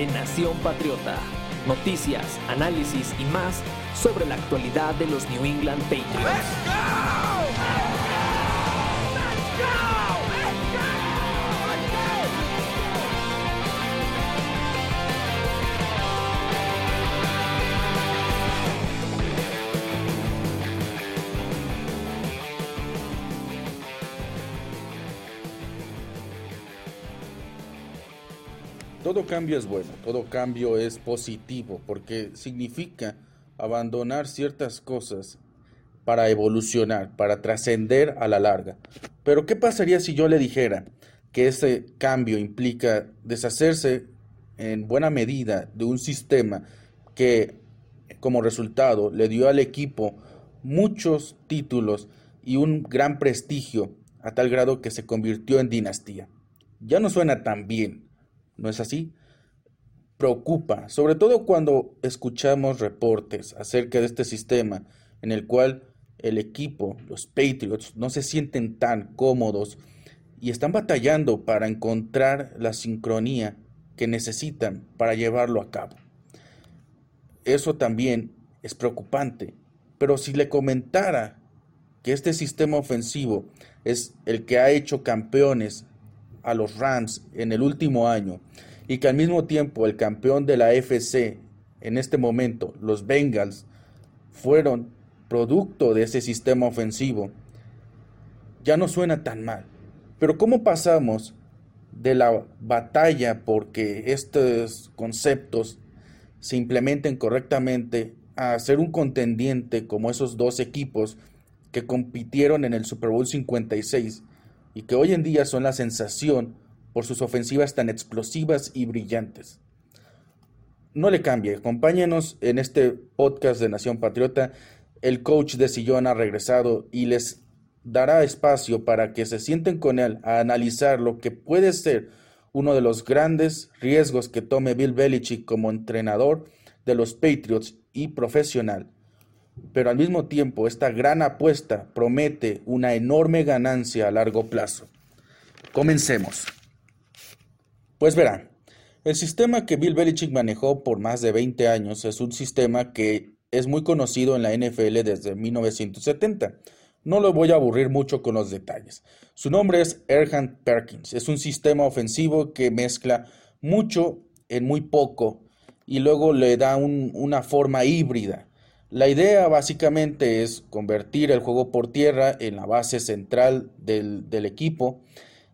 de Nación Patriota. Noticias, análisis y más sobre la actualidad de los New England Patriots. Cambio es bueno, todo cambio es positivo porque significa abandonar ciertas cosas para evolucionar, para trascender a la larga. Pero ¿qué pasaría si yo le dijera que ese cambio implica deshacerse en buena medida de un sistema que como resultado le dio al equipo muchos títulos y un gran prestigio a tal grado que se convirtió en dinastía? Ya no suena tan bien ¿no es así? Preocupa, sobre todo cuando escuchamos reportes acerca de este sistema en el cual el equipo, los Patriots, no se sienten tan cómodos y están batallando para encontrar la sincronía que necesitan para llevarlo a cabo. Eso también es preocupante, pero si le comentara que este sistema ofensivo es el que ha hecho campeones a los Rams en el último año y que al mismo tiempo el campeón de la FC en este momento, los Bengals, fueron producto de ese sistema ofensivo, ya no suena tan mal. Pero ¿cómo pasamos de la batalla porque estos conceptos se implementen correctamente a ser un contendiente como esos dos equipos que compitieron en el Super Bowl 56 y que hoy en día son la sensación por sus ofensivas tan explosivas y brillantes. No le cambie, acompáñenos en este podcast de Nación Patriota. El coach de Sillón ha regresado y les dará espacio para que se sienten con él a analizar lo que puede ser uno de los grandes riesgos que tome Bill Belichick como entrenador de los Patriots y profesional pero al mismo tiempo esta gran apuesta promete una enorme ganancia a largo plazo. Comencemos. Pues verán, el sistema que Bill Belichick manejó por más de 20 años es un sistema que es muy conocido en la NFL desde 1970. No lo voy a aburrir mucho con los detalles. Su nombre es Erhan Perkins. Es un sistema ofensivo que mezcla mucho en muy poco y luego le da una forma híbrida la idea básicamente es convertir el juego por tierra en la base central del, equipo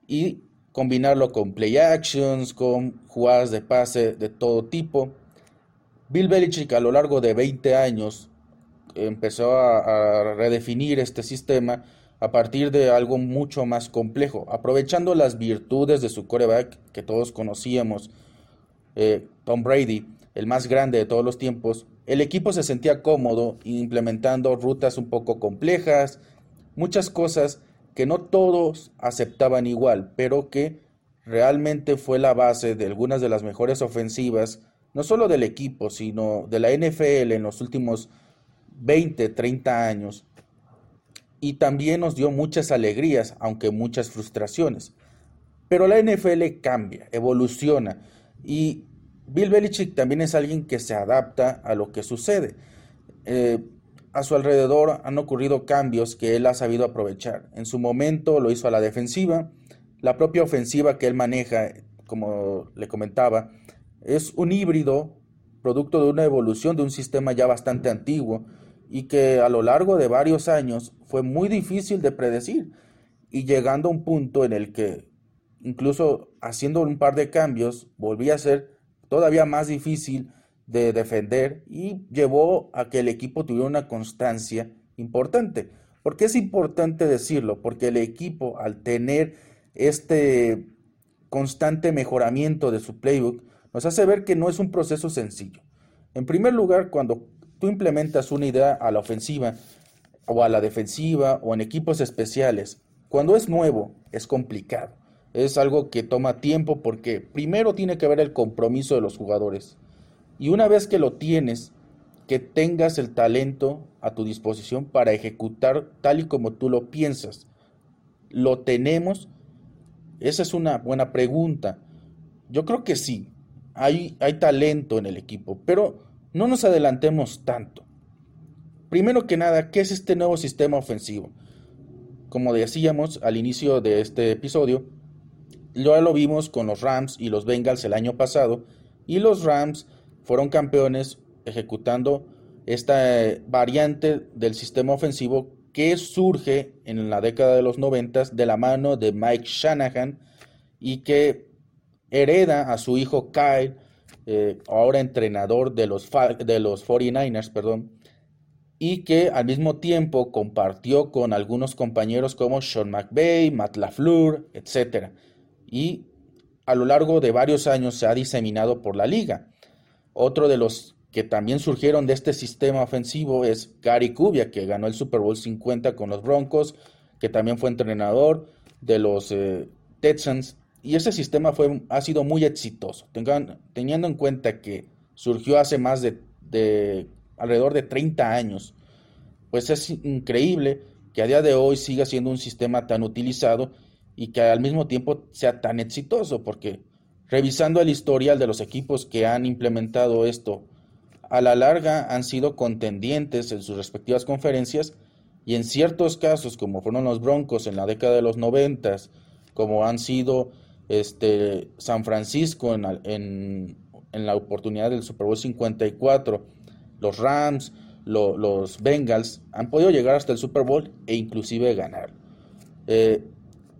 y combinarlo con play actions, con jugadas de pase de todo tipo. Bill Belichick a lo largo de 20 años empezó a, redefinir este sistema a partir de algo mucho más complejo, aprovechando las virtudes de su coreback que todos conocíamos, eh, Tom Brady, el más grande de todos los tiempos, el equipo se sentía cómodo implementando rutas un poco complejas, muchas cosas que no todos aceptaban igual, pero que realmente fue la base de algunas de las mejores ofensivas, no solo del equipo, sino de la NFL en los últimos 20, 30 años. Y también nos dio muchas alegrías, aunque muchas frustraciones. Pero la NFL cambia, evoluciona y Bill Belichick también es alguien que se adapta a lo que sucede. Eh, a su alrededor han ocurrido cambios que él ha sabido aprovechar. En su momento lo hizo a la defensiva. La propia ofensiva que él maneja, como le comentaba, es un híbrido producto de una evolución de un sistema ya bastante antiguo y que a lo largo de varios años fue muy difícil de predecir y llegando a un punto en el que incluso haciendo un par de cambios volvía a ser todavía más difícil de defender y llevó a que el equipo tuviera una constancia importante. ¿Por qué es importante decirlo? Porque el equipo al tener este constante mejoramiento de su playbook nos hace ver que no es un proceso sencillo. En primer lugar, cuando tú implementas una idea a la ofensiva o a la defensiva o en equipos especiales, cuando es nuevo es complicado es algo que toma tiempo porque primero tiene que haber el compromiso de los jugadores. Y una vez que lo tienes, que tengas el talento a tu disposición para ejecutar tal y como tú lo piensas. Lo tenemos Esa es una buena pregunta. Yo creo que sí, hay, hay talento en el equipo, pero no nos adelantemos tanto. Primero que nada, ¿qué es este nuevo sistema ofensivo? Como decíamos al inicio de este episodio, ya lo vimos con los Rams y los Bengals el año pasado, y los Rams fueron campeones ejecutando esta eh, variante del sistema ofensivo que surge en la década de los 90 de la mano de Mike Shanahan y que hereda a su hijo Kyle, eh, ahora entrenador de los, de los 49ers, perdón, y que al mismo tiempo compartió con algunos compañeros como Sean McVay, Matt LaFleur, etc. Y a lo largo de varios años se ha diseminado por la liga. Otro de los que también surgieron de este sistema ofensivo es Gary Kubiak, que ganó el Super Bowl 50 con los Broncos, que también fue entrenador de los eh, Texans. Y ese sistema fue, ha sido muy exitoso, teniendo en cuenta que surgió hace más de, de alrededor de 30 años. Pues es increíble que a día de hoy siga siendo un sistema tan utilizado y que al mismo tiempo sea tan exitoso, porque revisando el historial de los equipos que han implementado esto a la larga han sido contendientes en sus respectivas conferencias y en ciertos casos, como fueron los Broncos en la década de los noventas, como han sido este, San Francisco en, en, en, la oportunidad del Super Bowl 54, los Rams, los Bengals, han podido llegar hasta el Super Bowl e inclusive ganar. Eh,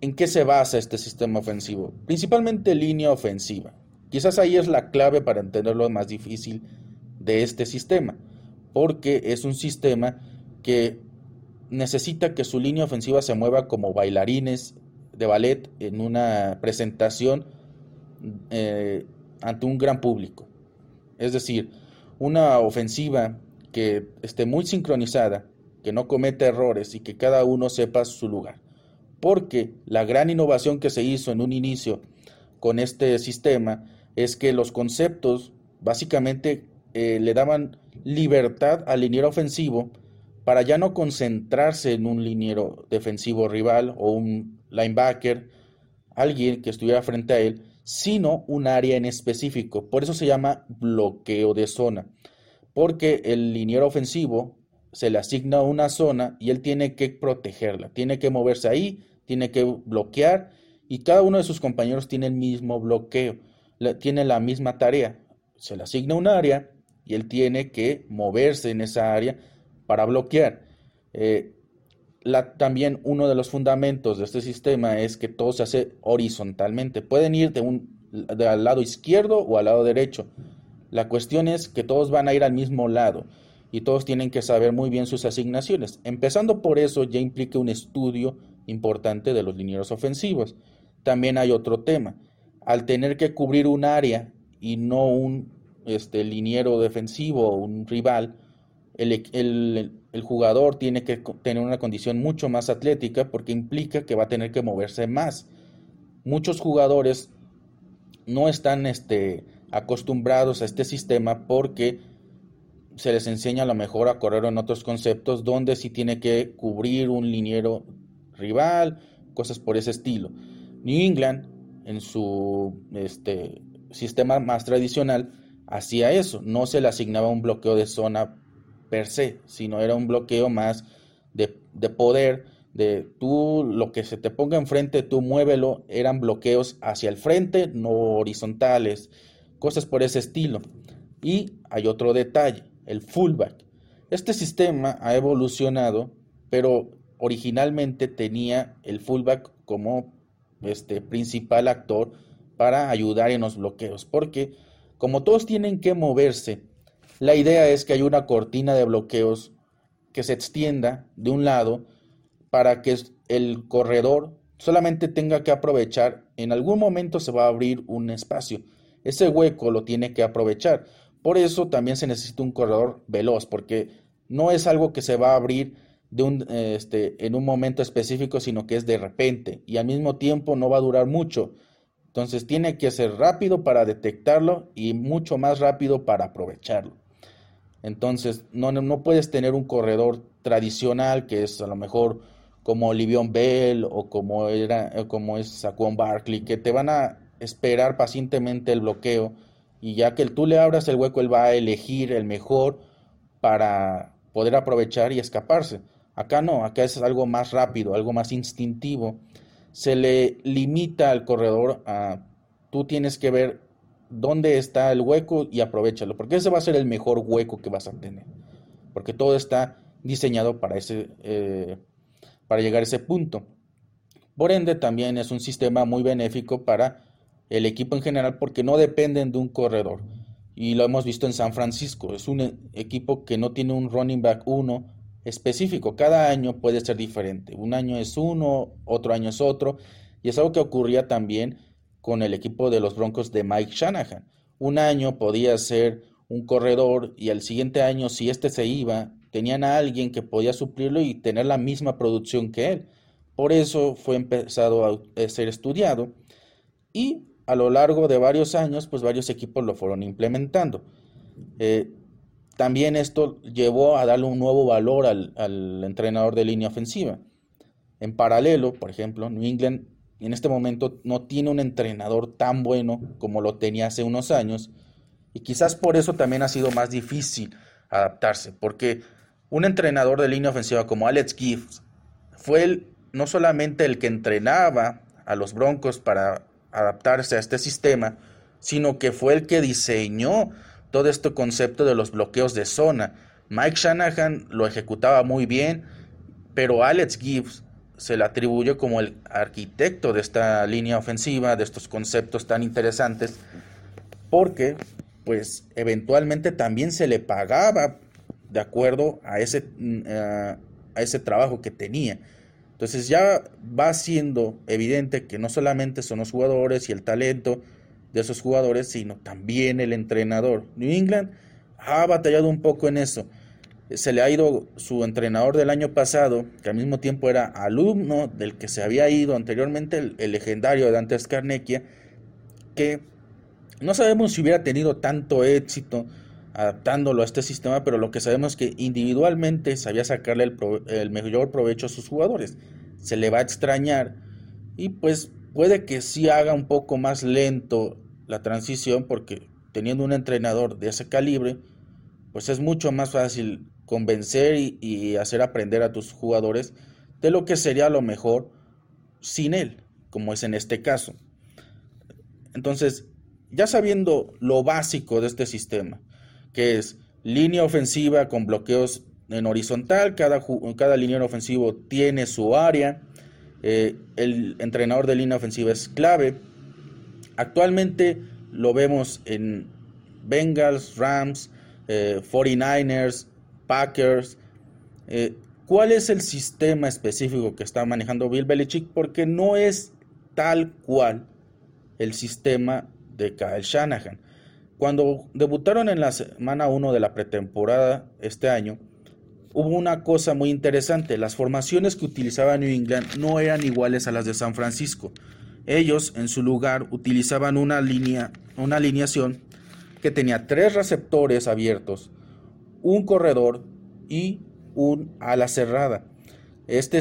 ¿En qué se basa este sistema ofensivo? Principalmente línea ofensiva. Quizás ahí es la clave para entenderlo más difícil de este sistema, porque es un sistema que necesita que su línea ofensiva se mueva como bailarines de ballet en una presentación eh, ante un gran público. Es decir, una ofensiva que esté muy sincronizada, que no cometa errores y que cada uno sepa su lugar. Porque la gran innovación que se hizo en un inicio con este sistema es que los conceptos básicamente eh, le daban libertad al liniero ofensivo para ya no concentrarse en un liniero defensivo rival o un linebacker, alguien que estuviera frente a él, sino un área en específico. Por eso se llama bloqueo de zona, porque el liniero ofensivo se le asigna una zona y él tiene que protegerla, tiene que moverse ahí, tiene que bloquear y cada uno de sus compañeros tiene el mismo bloqueo, tiene la misma tarea. Se le asigna un área y él tiene que moverse en esa área para bloquear. Eh, también uno de los fundamentos de este sistema es que todo se hace horizontalmente. Pueden ir de un, al lado izquierdo o al lado derecho. La cuestión es que todos van a ir al mismo lado y todos tienen que saber muy bien sus asignaciones. Empezando por eso ya implica un estudio importante de los linieros ofensivos. También hay otro tema. Al tener que cubrir un área y no un este, liniero defensivo o un rival, el, jugador tiene que tener una condición mucho más atlética porque implica que va a tener que moverse más. Muchos jugadores no están este, acostumbrados a este sistema porque se les enseña a lo mejor a correr en otros conceptos donde sí tiene que cubrir un liniero rival, cosas por ese estilo. New England, en su este, sistema más tradicional, hacía eso, no se le asignaba un bloqueo de zona per se, sino era un bloqueo más de, poder, de tú lo que se te ponga enfrente, tú muévelo, eran bloqueos hacia el frente, no horizontales, cosas por ese estilo. Y hay otro detalle, el fullback. Este sistema ha evolucionado, pero originalmente tenía el fullback como este principal actor para ayudar en los bloqueos, porque como todos tienen que moverse, la idea es que haya una cortina de bloqueos que se extienda de un lado para que el corredor solamente tenga que aprovechar, en algún momento se va a abrir un espacio. Ese hueco lo tiene que aprovechar. Por eso también se necesita un corredor veloz, porque no es algo que se va a abrir de un, este, en un momento específico, sino que es de repente y al mismo tiempo no va a durar mucho. Entonces tiene que ser rápido para detectarlo y mucho más rápido para aprovecharlo. Entonces no, no puedes tener un corredor tradicional que es a lo mejor como Livion Bell o como, era, como es Saquon Barkley, que te van a esperar pacientemente el bloqueo y ya que tú le abras el hueco, él va a elegir el mejor para poder aprovechar y escaparse. Acá no, acá es algo más rápido, algo más instintivo. Se le limita al corredor a tú tienes que ver dónde está el hueco y aprovechalo, porque ese va a ser el mejor hueco que vas a tener, porque todo está diseñado para, ese, eh, para llegar a ese punto. Por ende, también es un sistema muy benéfico para el equipo en general porque no dependen de un corredor. Y lo hemos visto en San Francisco. Es un e, equipo que no tiene un running back uno específico. Cada año puede ser diferente. Un año es uno, otro año es otro. Y es algo que ocurría también con el equipo de los Broncos de Mike Shanahan. Un año podía ser un corredor y el siguiente año, si este se iba, tenían a alguien que podía suplirlo y tener la misma producción que él. Por eso fue empezado a ser estudiado y a lo largo de varios años, pues varios equipos lo fueron implementando. Eh, también esto llevó a darle un nuevo valor al, al, entrenador de línea ofensiva. En paralelo, por ejemplo, New England en este momento no tiene un entrenador tan bueno como lo tenía hace unos años y quizás por eso también ha sido más difícil adaptarse, porque un entrenador de línea ofensiva como Alex Gibbs fue no solamente el que entrenaba a los Broncos para adaptarse a este sistema, sino que fue el que diseñó todo este concepto de los bloqueos de zona. Mike Shanahan lo ejecutaba muy bien, pero Alex Gibbs se le atribuyó como el arquitecto de esta línea ofensiva, de estos conceptos tan interesantes, porque pues eventualmente también se le pagaba de acuerdo a ese, mm, a ese trabajo que tenía. Entonces ya va siendo evidente que no solamente son los jugadores y el talento de esos jugadores, sino también el entrenador. New England ha batallado un poco en eso. Se le ha ido su entrenador del año pasado, que al mismo tiempo era alumno del que se había ido anteriormente, el, legendario Dante Scarnecchia, que no sabemos si hubiera tenido tanto éxito adaptándolo a este sistema, pero lo que sabemos es que individualmente sabía sacarle el, mayor provecho a sus jugadores. Se le va a extrañar y pues puede que sí haga un poco más lento la transición porque teniendo un entrenador de ese calibre, pues es mucho más fácil convencer y, hacer aprender a tus jugadores de lo que sería lo mejor sin él, como es en este caso. Entonces, ya sabiendo lo básico de este sistema, que es línea ofensiva con bloqueos en horizontal, cada, cada línea ofensivo tiene su área, eh, el entrenador de línea ofensiva es clave. Actualmente lo vemos en Bengals, Rams, 49ers, eh, Packers. Eh, ¿Cuál es el sistema específico que está manejando Bill Belichick? Porque no es tal cual el sistema de Kyle Shanahan. Cuando debutaron en la semana 1 de la pretemporada este año, hubo una cosa muy interesante. Las formaciones que utilizaba New England no eran iguales a las de San Francisco. Ellos, en su lugar, utilizaban una línea, una alineación que tenía tres receptores abiertos, un corredor y un ala cerrada. Este,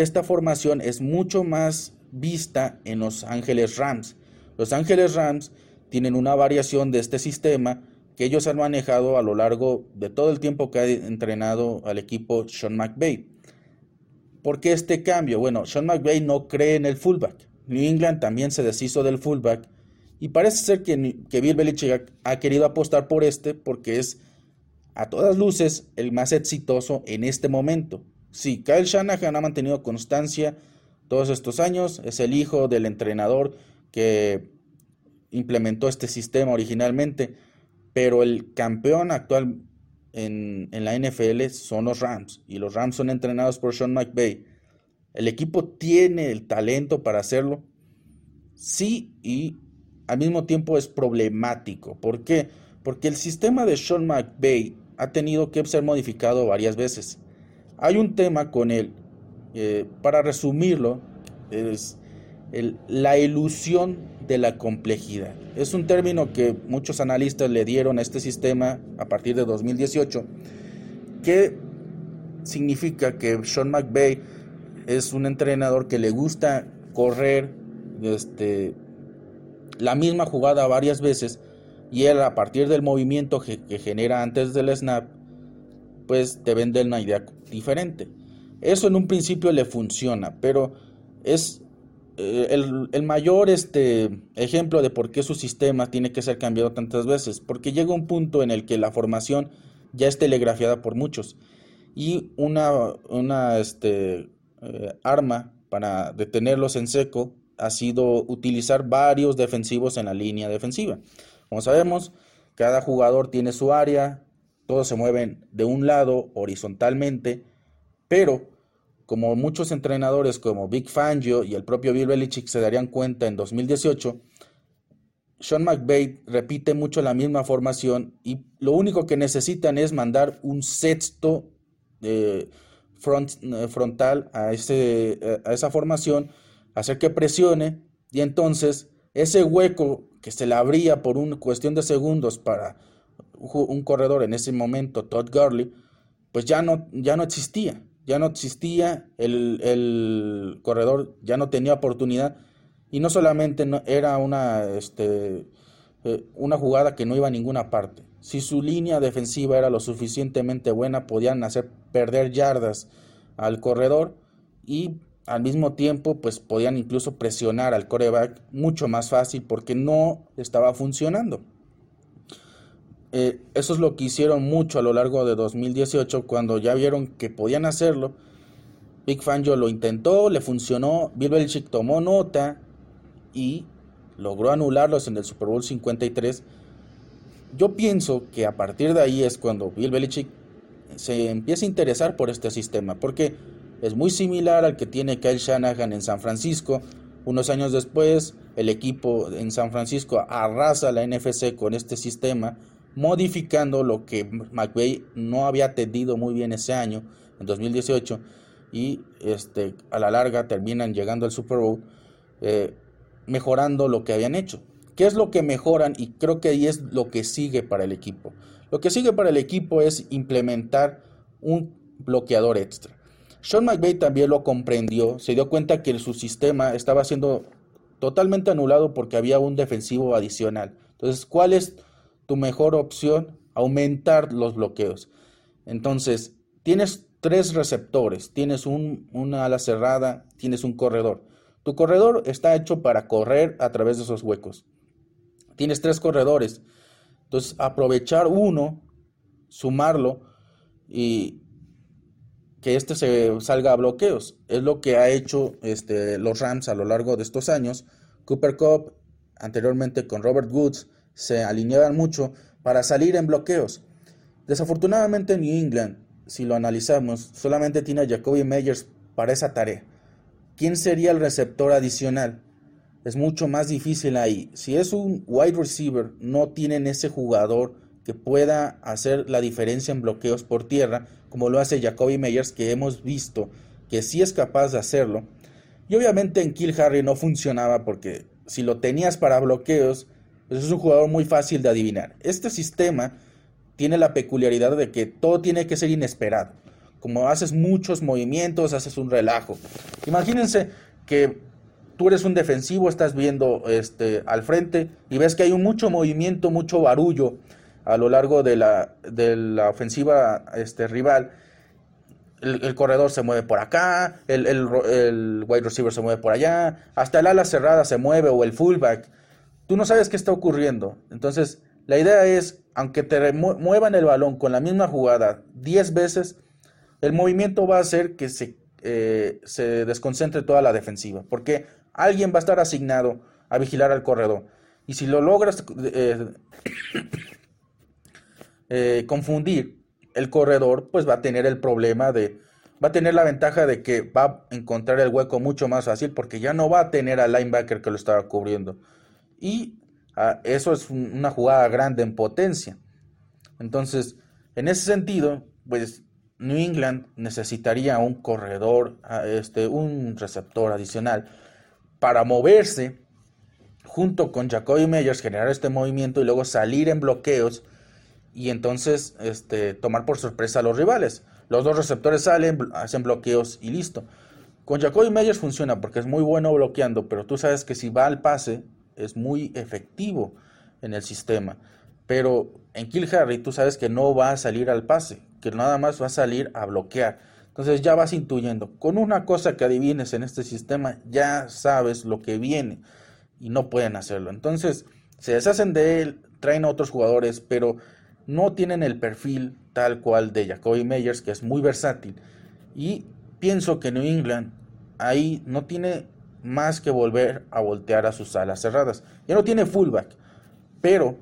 esta formación es mucho más vista en Los Ángeles Rams. Los Ángeles Rams tienen una variación de este sistema que ellos han manejado a lo largo de todo el tiempo que ha entrenado al equipo Sean McVay. ¿Por qué este cambio? Bueno, Sean McVay no cree en el fullback. New England también se deshizo del fullback y parece ser que, que Bill Belichick ha, ha querido apostar por este porque es a todas luces el más exitoso en este momento. Sí, Kyle Shanahan ha mantenido constancia todos estos años, es el hijo del entrenador que implementó este sistema originalmente, pero el campeón actual en, la NFL son los Rams y los Rams son entrenados por Sean McVay. El equipo tiene el talento para hacerlo, sí, y al mismo tiempo es problemático. ¿Por qué? Porque el sistema de Sean McVay ha tenido que ser modificado varias veces. Hay un tema con él, eh, para resumirlo, es la ilusión de la complejidad. Es un término que muchos analistas le dieron a este sistema a partir de 2018, que significa que Sean McVay es un entrenador que le gusta correr este, la misma jugada varias veces y él a partir del movimiento que, genera antes del snap, pues te vende una idea diferente. Eso en un principio le funciona, pero es eh, el, mayor este, ejemplo de por qué su sistema tiene que ser cambiado tantas veces, porque llega un punto en el que la formación ya es telegrafiada por muchos y una, una este, eh, arma para detenerlos en seco ha sido utilizar varios defensivos en la línea defensiva. Como sabemos, cada jugador tiene su área, todos se mueven de un lado horizontalmente, pero como muchos entrenadores como Big Fangio y el propio Bill Belichick se darían cuenta en 2018, Sean McVay repite mucho la misma formación y lo único que necesitan es mandar un sexto eh, frontal a, ese, a esa formación, hacer que presione y entonces ese hueco que se le abría por una cuestión de segundos para un corredor en ese momento, Todd Gurley, pues ya no, ya no existía, ya no existía, el, corredor ya no tenía oportunidad y no solamente era una, este, eh, una jugada que no iba a ninguna parte. Si su línea defensiva era lo suficientemente buena, podían hacer perder yardas al corredor y al mismo tiempo pues podían incluso presionar al coreback mucho más fácil porque no estaba funcionando. Eh, eso es lo que hicieron mucho a lo largo de 2018 cuando ya vieron que podían hacerlo. Big Fangio lo intentó, le funcionó, Bill Belichick tomó nota y logró anularlos en el Super Bowl 53. Yo pienso que a partir de ahí es cuando Bill Belichick se empieza a interesar por este sistema, porque es muy similar al que tiene Kyle Shanahan en San Francisco. Unos años después, el equipo en San Francisco arrasa la NFC con este sistema, modificando lo que McVay no había atendido muy bien ese año, en 2018, y este, a la larga terminan llegando al Super Bowl, eh, mejorando lo que habían hecho. ¿Qué es lo que mejoran? Y creo que ahí es lo que sigue para el equipo. Lo que sigue para el equipo es implementar un bloqueador extra. Sean McVay también lo comprendió, se dio cuenta que su sistema estaba siendo totalmente anulado porque había un defensivo adicional. Entonces, ¿cuál es tu mejor opción? Aumentar los bloqueos. Entonces, tienes tres receptores, tienes un, una ala cerrada, tienes un corredor. Tu corredor está hecho para correr a través de esos huecos. Tienes tres corredores. Entonces, aprovechar uno, sumarlo y, que este se salga a bloqueos. Es lo que ha hecho este, los Rams a lo largo de estos años. Cooper Cup, anteriormente con Robert Woods, se alineaban mucho para salir en bloqueos. Desafortunadamente New England, si lo analizamos, solamente tiene a Jacoby Meyers para esa tarea. ¿Quién sería el receptor adicional? Es mucho más difícil ahí. Si es un wide receiver, no tienen ese jugador que pueda hacer la diferencia en bloqueos por tierra como lo hace Jacoby Meyers, que hemos visto que sí es capaz de hacerlo. Y obviamente en Kill Harry no funcionaba porque si lo tenías para bloqueos, pues es un jugador muy fácil de adivinar. Este sistema tiene la peculiaridad de que todo tiene que ser inesperado. Como haces muchos movimientos, haces un relajo. Imagínense que tú eres un defensivo, estás viendo este, al frente y ves que hay mucho movimiento, mucho barullo a lo largo de la, de la ofensiva este, rival. El, corredor se mueve por acá, el, wide receiver se mueve por allá, hasta el ala cerrada se mueve o el fullback. Tú no sabes qué está ocurriendo. Entonces, la idea es, aunque te muevan el balón con la misma jugada 10 veces, el movimiento va a hacer que se, eh, se desconcentre toda la defensiva, porque alguien va a estar asignado a vigilar al corredor. Y si lo logras eh, eh, confundir el corredor, pues va a tener el problema de, va a tener la ventaja de que va a encontrar el hueco mucho más fácil porque ya no va a tener al linebacker que lo estaba cubriendo. Y ah, eso es una jugada grande en potencia. Entonces, en ese sentido, pues New England necesitaría un corredor, ah, este, un receptor adicional para moverse junto con Jacoby Meyers, generar este movimiento y luego salir en bloqueos y entonces este, tomar por sorpresa a los rivales. Los dos receptores salen, hacen bloqueos y listo. Con Jacoby Meyers funciona porque es muy bueno bloqueando, pero tú sabes que si va al pase es muy efectivo en el sistema. Pero en Kill Harry tú sabes que no va a salir al pase, que nada más va a salir a bloquear. Entonces ya vas intuyendo. Con una cosa que adivines en este sistema, ya sabes lo que viene y no pueden hacerlo. Entonces se deshacen de él, traen a otros jugadores, pero no tienen el perfil tal cual de Jacoby Meyers, que es muy versátil. Y pienso que New England ahí no tiene más que volver a voltear a sus alas cerradas. Ya no tiene fullback, pero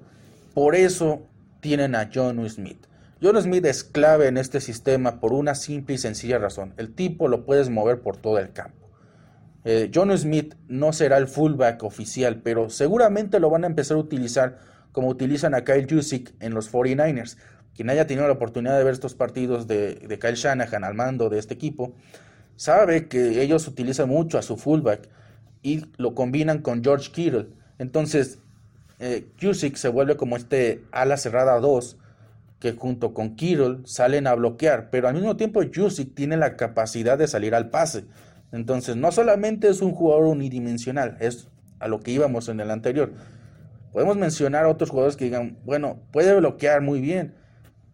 por eso tienen a John Smith. John Smith es clave en este sistema por una simple y sencilla razón. El tipo lo puedes mover por todo el campo. Eh, John Smith no será el fullback oficial, pero seguramente lo van a empezar a utilizar como utilizan a Kyle Jusic en los 49ers. Quien haya tenido la oportunidad de ver estos partidos de, de Kyle Shanahan al mando de este equipo, sabe que ellos utilizan mucho a su fullback y lo combinan con George Kittle. Entonces, eh, se vuelve como este ala cerrada 2 que junto con Kittle salen a bloquear, pero al mismo tiempo Jusic tiene la capacidad de salir al pase. Entonces, no solamente es un jugador unidimensional, es a lo que íbamos en el anterior. Podemos mencionar a otros jugadores que digan, bueno, puede bloquear muy bien,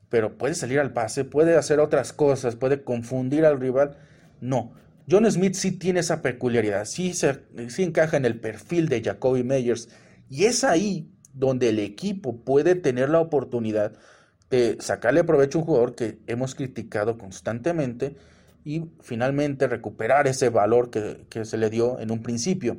pero puede salir al pase, puede hacer otras cosas, puede confundir al rival. No, John Smith sí tiene esa peculiaridad, sí, se, encaja en el perfil de Jacoby Meyers y es ahí donde el equipo puede tener la oportunidad de sacarle provecho a un jugador que hemos criticado constantemente y finalmente recuperar ese valor que, se le dio en un principio.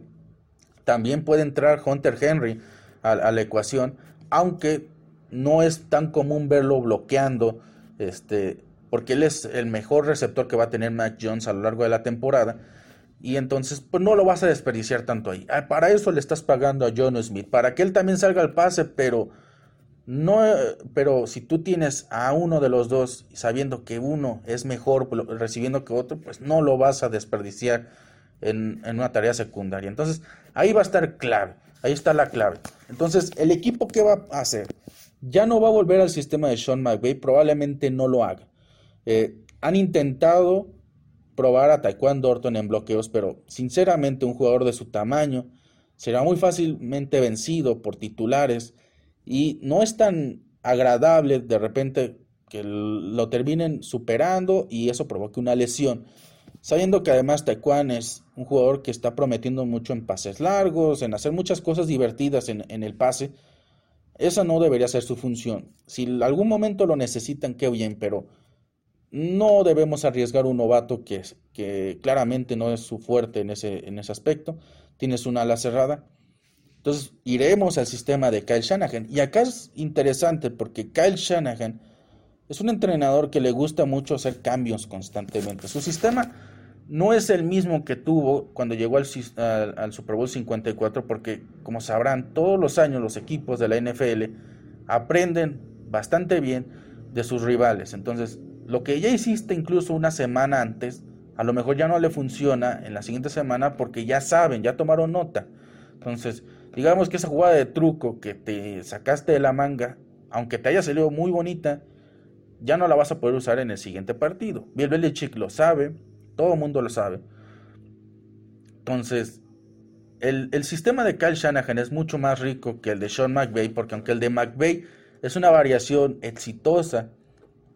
También puede entrar Hunter Henry a, a, la ecuación, aunque no es tan común verlo bloqueando este, porque él es el mejor receptor que va a tener Mac Jones a lo largo de la temporada. Y entonces, pues no lo vas a desperdiciar tanto ahí. Ah, para eso le estás pagando a John Smith, para que él también salga al pase, pero no, pero si tú tienes a uno de los dos sabiendo que uno es mejor recibiendo que otro, pues no lo vas a desperdiciar en, en, una tarea secundaria. Entonces, ahí va a estar clave, ahí está la clave. Entonces, el equipo que va a hacer, ya no va a volver al sistema de Sean McVay, probablemente no lo haga. Eh, han intentado probar a Taekwondo Orton en bloqueos, pero sinceramente un jugador de su tamaño será muy fácilmente vencido por titulares y no es tan agradable de repente que lo terminen superando y eso provoque una lesión. Sabiendo que además Taekwondo es un jugador que está prometiendo mucho en pases largos, en hacer muchas cosas divertidas en, el pase, esa no debería ser su función. Si algún momento lo necesitan, qué bien, pero no debemos arriesgar un novato que, claramente no es su fuerte en ese, en ese aspecto. Tienes una ala cerrada. Entonces iremos al sistema de Kyle Shanahan. Y acá es interesante porque Kyle Shanahan es un entrenador que le gusta mucho hacer cambios constantemente. Su sistema no es el mismo que tuvo cuando llegó al, al, Super Bowl 54 porque, como sabrán, todos los años los equipos de la NFL aprenden bastante bien de sus rivales. Entonces, lo que ya hiciste incluso una semana antes, a lo mejor ya no le funciona en la siguiente semana porque ya saben, ya tomaron nota. Entonces, digamos que esa jugada de truco que te sacaste de la manga, aunque te haya salido muy bonita, ya no la vas a poder usar en el siguiente partido. Bill Belichick lo sabe, todo el mundo lo sabe. Entonces, el, el, sistema de Kyle Shanahan es mucho más rico que el de Sean McVay, porque aunque el de McVay es una variación exitosa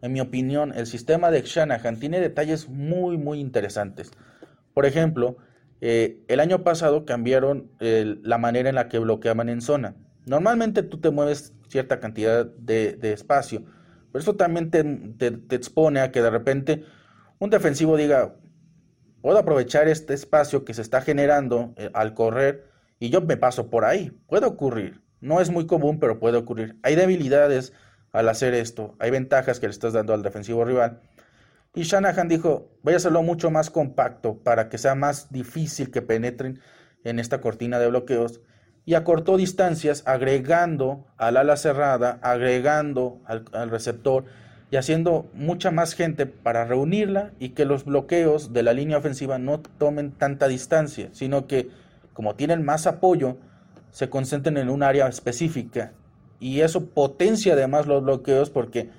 en mi opinión, el sistema de Shanahan tiene detalles muy, muy interesantes. Por ejemplo, eh, el año pasado cambiaron la manera en la que bloqueaban en zona. Normalmente tú te mueves cierta cantidad de, espacio, pero eso también te, expone a que de repente un defensivo diga, puedo aprovechar este espacio que se está generando eh, al correr y yo me paso por ahí. Puede ocurrir. No es muy común, pero puede ocurrir. Hay debilidades al hacer esto. Hay ventajas que le estás dando al defensivo rival. Y Shanahan dijo, voy a hacerlo mucho más compacto para que sea más difícil que penetren en esta cortina de bloqueos. Y acortó distancias agregando al ala cerrada, agregando al, al receptor y haciendo mucha más gente para reunirla y que los bloqueos de la línea ofensiva no tomen tanta distancia, sino que como tienen más apoyo, se concentren en un área específica y eso potencia además los bloqueos porque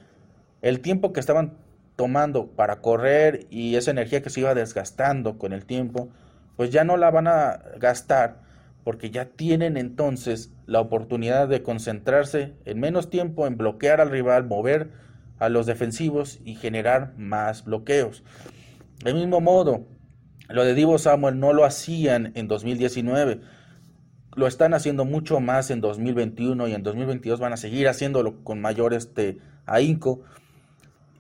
el tiempo que estaban tomando para correr y esa energía que se iba desgastando con el tiempo, pues ya no la van a gastar porque ya tienen entonces la oportunidad de concentrarse en menos tiempo en bloquear al rival, mover a los defensivos y generar más bloqueos. Del mismo modo, lo de Divo Samuel no lo hacían en 2019, lo están haciendo mucho más en 2021 y en 2022 van a seguir haciéndolo con mayor este, ahínco.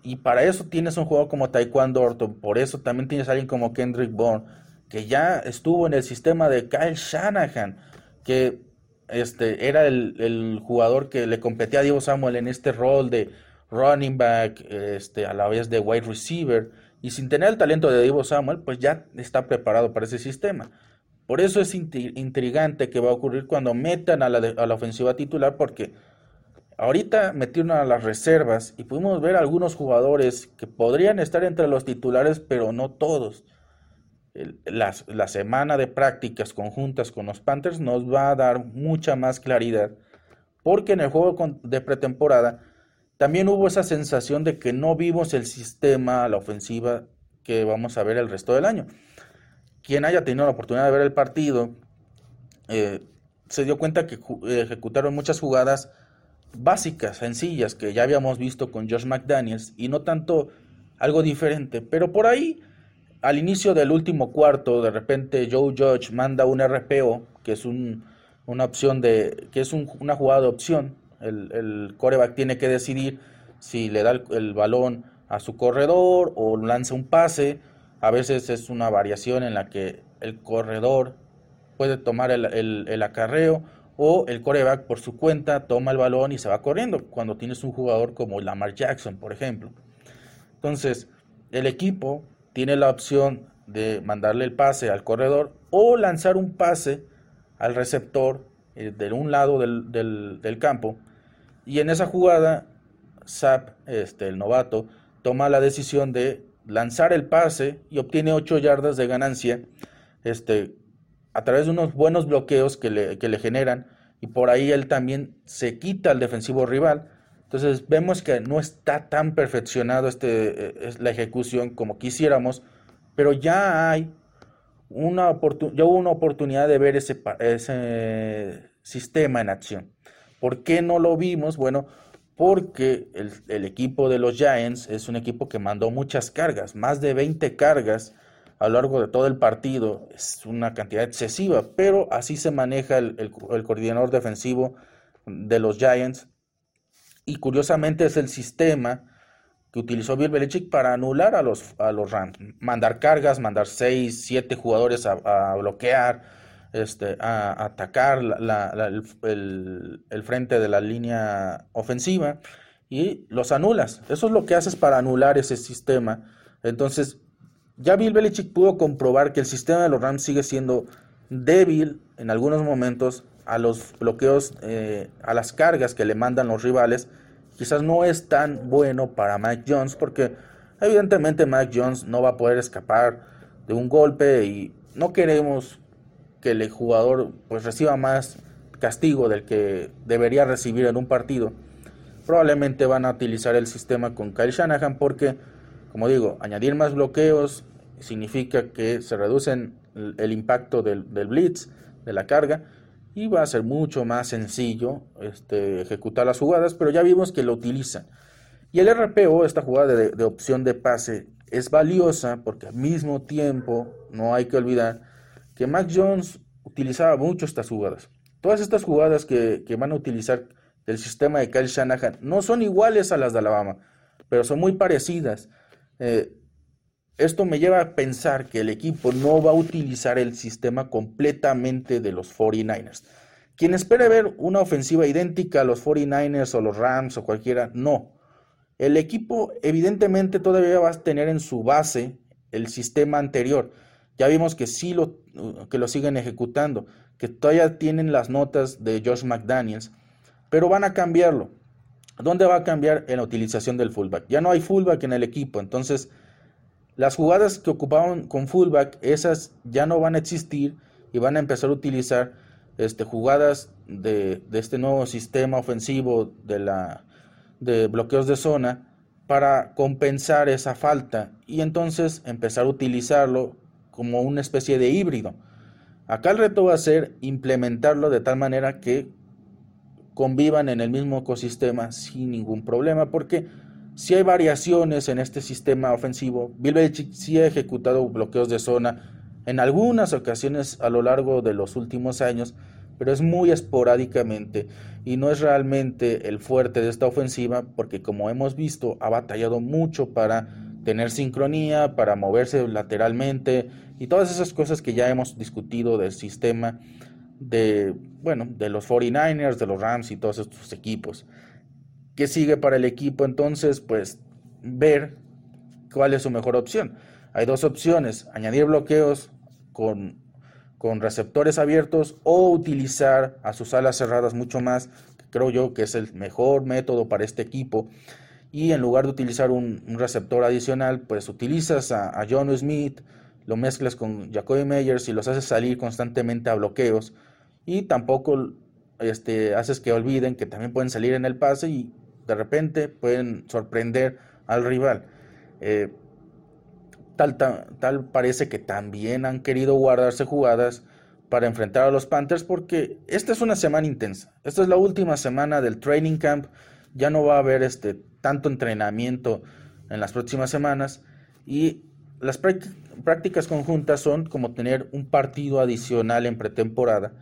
Y para eso tienes un jugador como Taekwondo Orton, por eso también tienes alguien como Kendrick Bourne, que ya estuvo en el sistema de Kyle Shanahan, que este, era el, el jugador que le competía a Divo Samuel en este rol de running back, este, a la vez de wide receiver, y sin tener el talento de Divo Samuel, pues ya está preparado para ese sistema. Por eso es intrigante que va a ocurrir cuando metan a la, a la ofensiva titular, porque ahorita metieron a las reservas y pudimos ver algunos jugadores que podrían estar entre los titulares, pero no todos. la, la semana de prácticas conjuntas con los Panthers nos va a dar mucha más claridad, porque en el juego de pretemporada también hubo esa sensación de que no vimos el sistema, la ofensiva que vamos a ver el resto del año. Quien haya tenido la oportunidad de ver el partido, eh, se dio cuenta que ejecutaron muchas jugadas básicas, sencillas, que ya habíamos visto con Josh McDaniels, y no tanto algo diferente. Pero por ahí, al inicio del último cuarto, de repente Joe Judge manda un RPO, que es una opción de, que es una jugada de opción, el, coreback tiene que decidir si le da el, balón a su corredor o lanza un pase. A veces es una variación en la que el corredor puede tomar el, acarreo o el coreback por su cuenta toma el balón y se va corriendo cuando tienes un jugador como Lamar Jackson, por ejemplo. Entonces, el equipo tiene la opción de mandarle el pase al corredor o lanzar un pase al receptor eh, de un lado del, campo y en esa jugada, Zap, este, el novato, toma la decisión de lanzar el pase y obtiene 8 yardas de ganancia este, a través de unos buenos bloqueos que le, que le generan y por ahí él también se quita al defensivo rival. Entonces vemos que no está tan perfeccionado este, eh, la ejecución como quisiéramos, pero ya hay una, hubo una oportunidad de ver ese, ese sistema en acción. ¿Por qué no lo vimos? Bueno, porque el, equipo de los Giants es un equipo que mandó muchas cargas, más de 20 cargas a lo largo de todo el partido. Es una cantidad excesiva, pero así se maneja el, coordinador defensivo de los Giants. Y curiosamente es el sistema que utilizó Bill Belichick para anular a los, a los Rams. Mandar cargas, mandar 6, 7 jugadores a bloquear, este, a, atacar el, frente de la línea ofensiva y los anulas. Eso es lo que haces para anular ese sistema. Entonces, ya Bill Belichick pudo comprobar que el sistema de los Rams sigue siendo débil en algunos momentos a los bloqueos, eh, a las cargas que le mandan los rivales. Quizás no es tan bueno para Mike Jones porque evidentemente Mike Jones no va a poder escapar de un golpe y no queremos que el jugador pues reciba más castigo del que debería recibir en un partido, probablemente van a utilizar el sistema con Kyle Shanahan porque, como digo, añadir más bloqueos significa que se reducen el, impacto del, blitz, de la carga, y va a ser mucho más sencillo este, ejecutar las jugadas, pero ya vimos que lo utilizan. Y el RPO, esta jugada de, de opción de pase, es valiosa porque al mismo tiempo, no hay que olvidar, que Mac Jones utilizaba mucho estas jugadas. Todas estas jugadas que, van a utilizar del sistema de Kyle Shanahan no son iguales a las de Alabama, pero son muy parecidas. Eh, esto me lleva a pensar que el equipo no va a utilizar el sistema completamente de los 49ers. Quien espere ver una ofensiva idéntica a los 49ers o los Rams o cualquiera, no. El equipo evidentemente todavía va a tener en su base el sistema anterior. Ya vimos que sí lo, que lo siguen ejecutando, que todavía tienen las notas de Josh McDaniels, pero van a cambiarlo. ¿Dónde va a cambiar? En la utilización del fullback. Ya no hay fullback en el equipo, entonces las jugadas que ocupaban con fullback, esas ya no van a existir y van a empezar a utilizar este, jugadas de, de este nuevo sistema ofensivo de, la, de bloqueos de zona para compensar esa falta y entonces empezar a utilizarlo como una especie de híbrido. Acá el reto va a ser implementarlo de tal manera que convivan en el mismo ecosistema sin ningún problema, porque si hay variaciones en este sistema ofensivo, Bill Belichick sí ha ejecutado bloqueos de zona en algunas ocasiones a lo largo de los últimos años, pero es muy esporádicamente y no es realmente el fuerte de esta ofensiva porque como hemos visto ha batallado mucho para tener sincronía, para moverse lateralmente y todas esas cosas que ya hemos discutido del sistema de, bueno, de los 49ers, de los Rams y todos estos equipos. ¿Qué sigue para el equipo entonces? Pues ver cuál es su mejor opción. Hay dos opciones, añadir bloqueos con con receptores abiertos o utilizar a sus alas cerradas mucho más, creo yo que es el mejor método para este equipo. Y en lugar de utilizar un, receptor adicional, pues utilizas a, a, John Smith, lo mezclas con Jacoby Meyers y los haces salir constantemente a bloqueos. Y tampoco este, haces que olviden que también pueden salir en el pase y de repente pueden sorprender al rival. Eh, Tal, parece que también han querido guardarse jugadas para enfrentar a los Panthers porque esta es una semana intensa. Esta es la última semana del training camp. Ya no va a haber este tanto entrenamiento en las próximas semanas y las prácticas conjuntas son como tener un partido adicional en pretemporada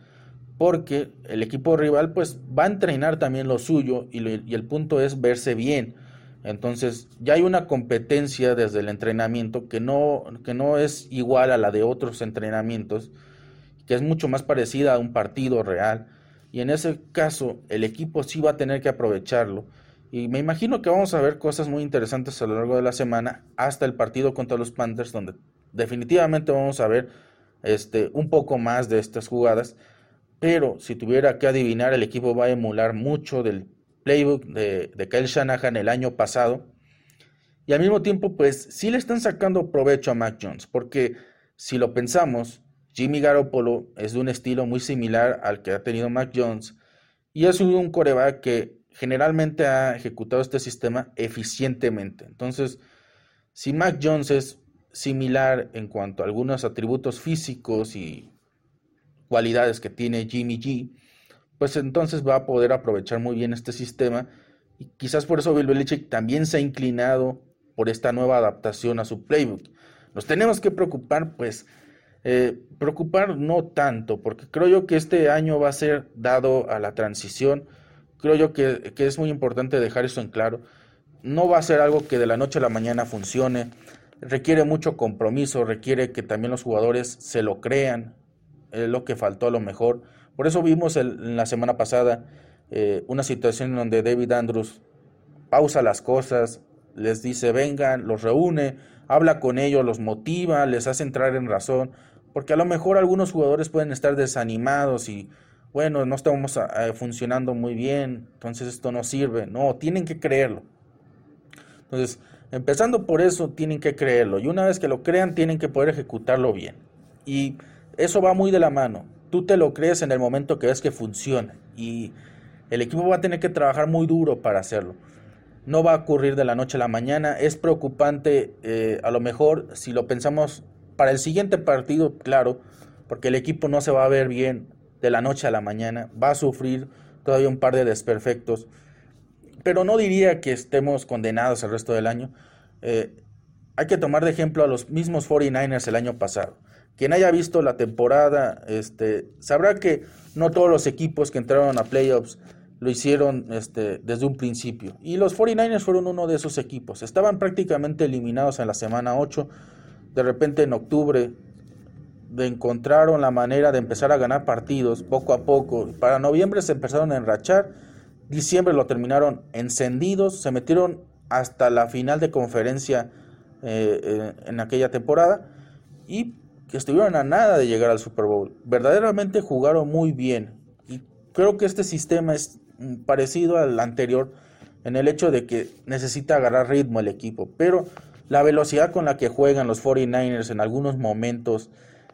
porque el equipo rival pues va a entrenar también lo suyo y, y el punto es verse bien entonces, ya hay una competencia desde el entrenamiento que no, que no es igual a la de otros entrenamientos, que es mucho más parecida a un partido real. Y en ese caso, el equipo sí va a tener que aprovecharlo. Y me imagino que vamos a ver cosas muy interesantes a lo largo de la semana, hasta el partido contra los Panthers, donde definitivamente vamos a ver este, un poco más de estas jugadas. Pero si tuviera que adivinar, el equipo va a emular mucho del playbook de, Kyle Shanahan el año pasado. Y al mismo tiempo, pues sí le están sacando provecho a Mac Jones, porque si lo pensamos, Jimmy Garoppolo es de un estilo muy similar al que ha tenido Mac Jones y es un coreback que generalmente ha ejecutado este sistema eficientemente. Entonces, si Mac Jones es similar en cuanto a algunos atributos físicos y cualidades que tiene Jimmy G, pues entonces va a poder aprovechar muy bien este sistema y quizás por eso Bill Belichick también se ha inclinado por esta nueva adaptación a su playbook. Nos tenemos que preocupar, pues, eh, preocupar no tanto, porque creo yo que este año va a ser dado a la transición. Creo yo que, que es muy importante dejar eso en claro. No va a ser algo que de la noche a la mañana funcione. Requiere mucho compromiso, requiere que también los jugadores se lo crean. Es lo que faltó a lo mejor por eso vimos en la semana pasada eh, una situación donde David Andrews pausa las cosas, les dice vengan, los reúne, habla con ellos, los motiva, les hace entrar en razón, porque a lo mejor algunos jugadores pueden estar desanimados y bueno, no estamos funcionando muy bien, entonces esto no sirve. No, tienen que creerlo. Entonces, empezando por eso, tienen que creerlo. Y una vez que lo crean, tienen que poder ejecutarlo bien. Y eso va muy de la mano tú te lo crees en el momento que ves que funciona y el equipo va a tener que trabajar muy duro para hacerlo. No va a ocurrir de la noche a la mañana. Es preocupante, eh, a lo mejor, si lo pensamos para el siguiente partido, claro, porque el equipo no se va a ver bien de la noche a la mañana. Va a sufrir todavía un par de desperfectos. Pero no diría que estemos condenados el resto del año. Eh, hay que tomar de ejemplo a los mismos 49ers el año pasado. Quien haya visto la temporada, este, sabrá que no todos los equipos que entraron a playoffs lo hicieron este, desde un principio. Y los 49ers fueron uno de esos equipos. Estaban prácticamente eliminados en la semana 8. De repente en octubre encontraron la manera de empezar a ganar partidos poco a poco. Para noviembre se empezaron a enrachar. Diciembre lo terminaron encendidos. Se metieron hasta la final de conferencia eh, eh, en aquella temporada. Y que estuvieron a nada de llegar al Super Bowl. Verdaderamente jugaron muy bien. Y creo que este sistema es parecido al anterior en el hecho de que necesita agarrar ritmo el equipo. Pero la velocidad con la que juegan los 49ers en algunos momentos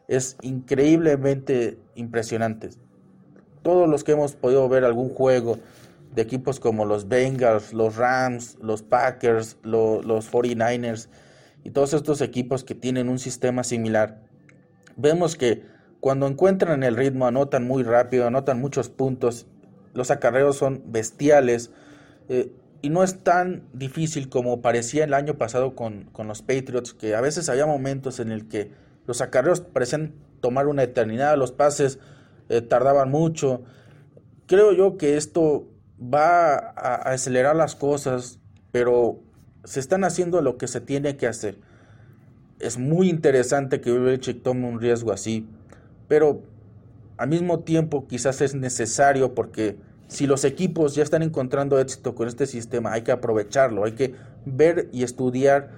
es increíblemente impresionante. Todos los que hemos podido ver algún juego de equipos como los Bengals, los Rams, los Packers, los 49ers y todos estos equipos que tienen un sistema similar, vemos que cuando encuentran el ritmo anotan muy rápido, anotan muchos puntos, los acarreos son bestiales eh, y no es tan difícil como parecía el año pasado con, los Patriots, que a veces había momentos en el que los acarreos parecían tomar una eternidad, los pases eh, tardaban mucho. Creo yo que esto va a, acelerar las cosas, pero se están haciendo lo que se tiene que hacer. Es muy interesante que Belichick tome un riesgo así, pero al mismo tiempo quizás es necesario porque si los equipos ya están encontrando éxito con este sistema, hay que aprovecharlo, hay que ver y estudiar,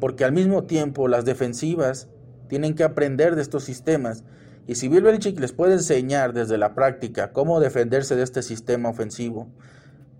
porque al mismo tiempo las defensivas tienen que aprender de estos sistemas. Y si Bill Belichick les puede enseñar desde la práctica cómo defenderse de este sistema ofensivo,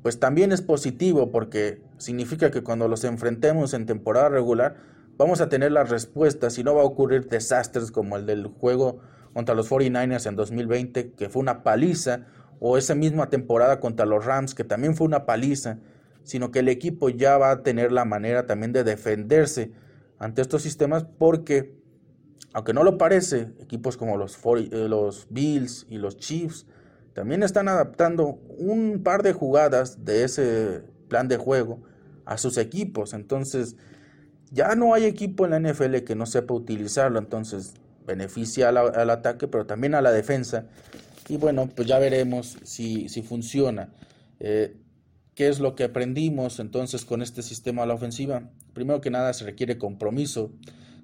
pues también es positivo porque significa que cuando los enfrentemos en temporada regular, vamos a tener las respuestas y no va a ocurrir desastres como el del juego contra los 49ers en 2020, que fue una paliza, o esa misma temporada contra los Rams, que también fue una paliza, sino que el equipo ya va a tener la manera también de defenderse ante estos sistemas porque, aunque no lo parece, equipos como los, eh, los Bills y los Chiefs también están adaptando un par de jugadas de ese plan de juego a sus equipos. Entonces, ya no hay equipo en la NFL que no sepa utilizarlo. Entonces, beneficia al ataque, pero también a la defensa. Y bueno, pues ya veremos si, si funciona. Eh, ¿Qué es lo que aprendimos entonces con este sistema a la ofensiva? Primero que nada se requiere compromiso,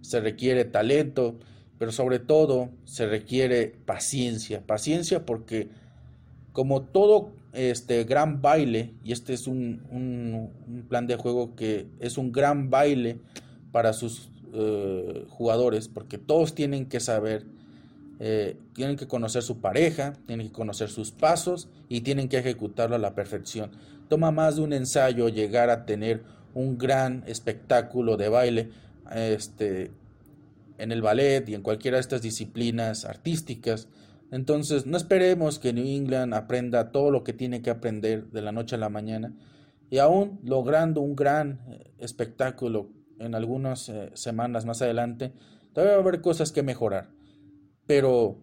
se requiere talento, pero sobre todo se requiere paciencia. Paciencia porque como todo este gran baile, y este es un, un, plan de juego que es un gran baile para sus eh, jugadores, porque todos tienen que saber eh, tienen que conocer su pareja, tienen que conocer sus pasos y tienen que ejecutarlo a la perfección. Toma más de un ensayo llegar a tener un gran espectáculo de baile este, en el ballet y en cualquiera de estas disciplinas artísticas. Entonces, no esperemos que New England aprenda todo lo que tiene que aprender de la noche a la mañana y aún logrando un gran eh, espectáculo en algunas eh, semanas más adelante, todavía va a haber cosas que mejorar. Pero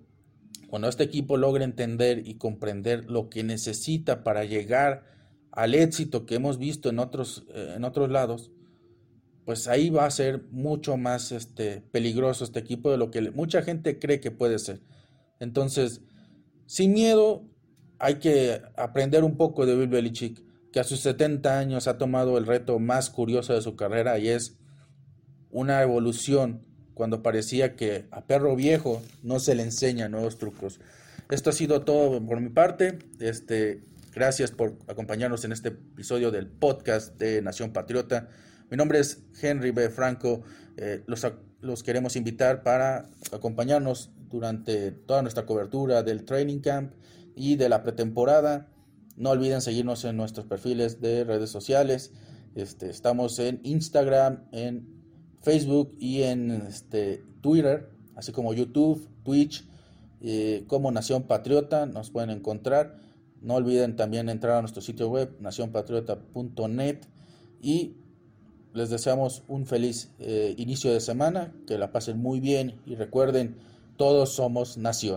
cuando este equipo logra entender y comprender lo que necesita para llegar al éxito que hemos visto en otros, eh, en otros lados, pues ahí va a ser mucho más este, peligroso este equipo de lo que mucha gente cree que puede ser. Entonces, sin miedo, hay que aprender un poco de Bill Belichick, que a sus 70 años ha tomado el reto más curioso de su carrera y es una evolución cuando parecía que a perro viejo no se le enseña nuevos trucos. Esto ha sido todo por mi parte. Este, gracias por acompañarnos en este episodio del podcast de Nación Patriota. Mi nombre es Henry B. Franco. Eh, los, queremos invitar para acompañarnos durante toda nuestra cobertura del training camp y de la pretemporada. No olviden seguirnos en nuestros perfiles de redes sociales. Este, estamos en Instagram, en Facebook y en este, Twitter, así como YouTube, Twitch, eh, como Nación Patriota, nos pueden encontrar. No olviden también entrar a nuestro sitio web, nacionpatriota.net, y les deseamos un feliz eh, inicio de semana, que la pasen muy bien y recuerden, todos somos nación.